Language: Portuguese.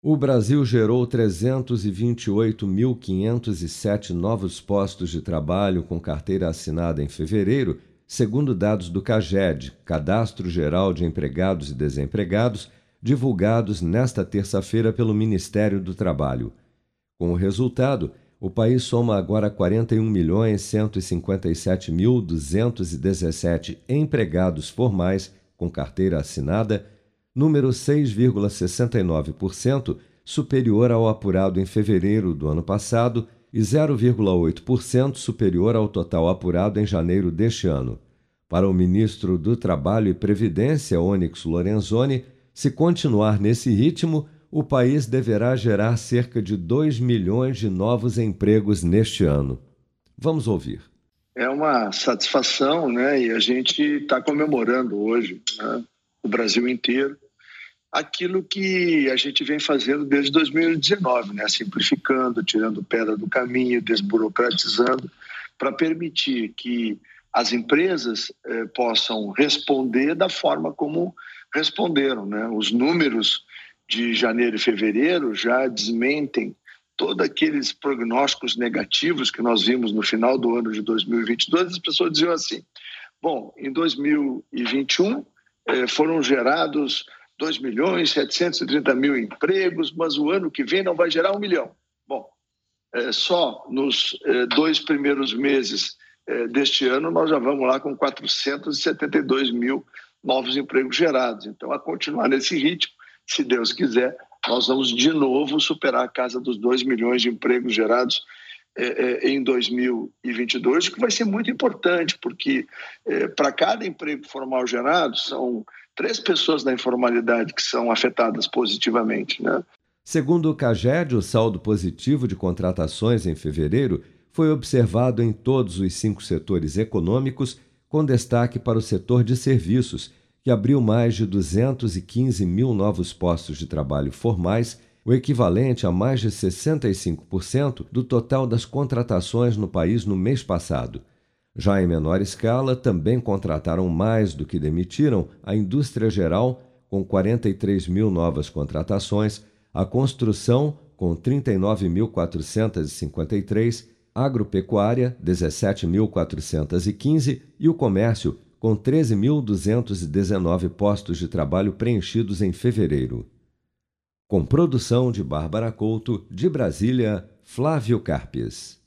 O Brasil gerou 328.507 novos postos de trabalho com carteira assinada em fevereiro, segundo dados do CAGED, Cadastro Geral de Empregados e Desempregados, divulgados nesta terça-feira pelo Ministério do Trabalho. Com o resultado, o país soma agora 41.157.217 empregados formais com carteira assinada número 6,69% superior ao apurado em fevereiro do ano passado e 0,8% superior ao total apurado em janeiro deste ano. Para o ministro do Trabalho e Previdência, Onyx Lorenzoni, se continuar nesse ritmo, o país deverá gerar cerca de 2 milhões de novos empregos neste ano. Vamos ouvir. É uma satisfação, né? E a gente está comemorando hoje, né? o Brasil inteiro, aquilo que a gente vem fazendo desde 2019, né? simplificando, tirando pedra do caminho, desburocratizando, para permitir que as empresas eh, possam responder da forma como responderam. Né? Os números de janeiro e fevereiro já desmentem todos aqueles prognósticos negativos que nós vimos no final do ano de 2022. As pessoas diziam assim: bom, em 2021 eh, foram gerados 2 milhões 730 mil empregos, mas o ano que vem não vai gerar um milhão. Bom, é, só nos é, dois primeiros meses é, deste ano nós já vamos lá com 472 mil novos empregos gerados. Então, a continuar nesse ritmo, se Deus quiser, nós vamos de novo superar a casa dos 2 milhões de empregos gerados em 2022, o que vai ser muito importante, porque para cada emprego formal gerado são três pessoas da informalidade que são afetadas positivamente. Né? Segundo o CAGED, o saldo positivo de contratações em fevereiro foi observado em todos os cinco setores econômicos, com destaque para o setor de serviços, que abriu mais de 215 mil novos postos de trabalho formais, o equivalente a mais de 65% do total das contratações no país no mês passado. Já em menor escala, também contrataram mais do que demitiram a indústria geral, com 43 mil novas contratações, a construção, com 39.453, agropecuária, 17.415 e o comércio, com 13.219 postos de trabalho preenchidos em fevereiro. Com produção de Bárbara Couto, de Brasília, Flávio Carpes.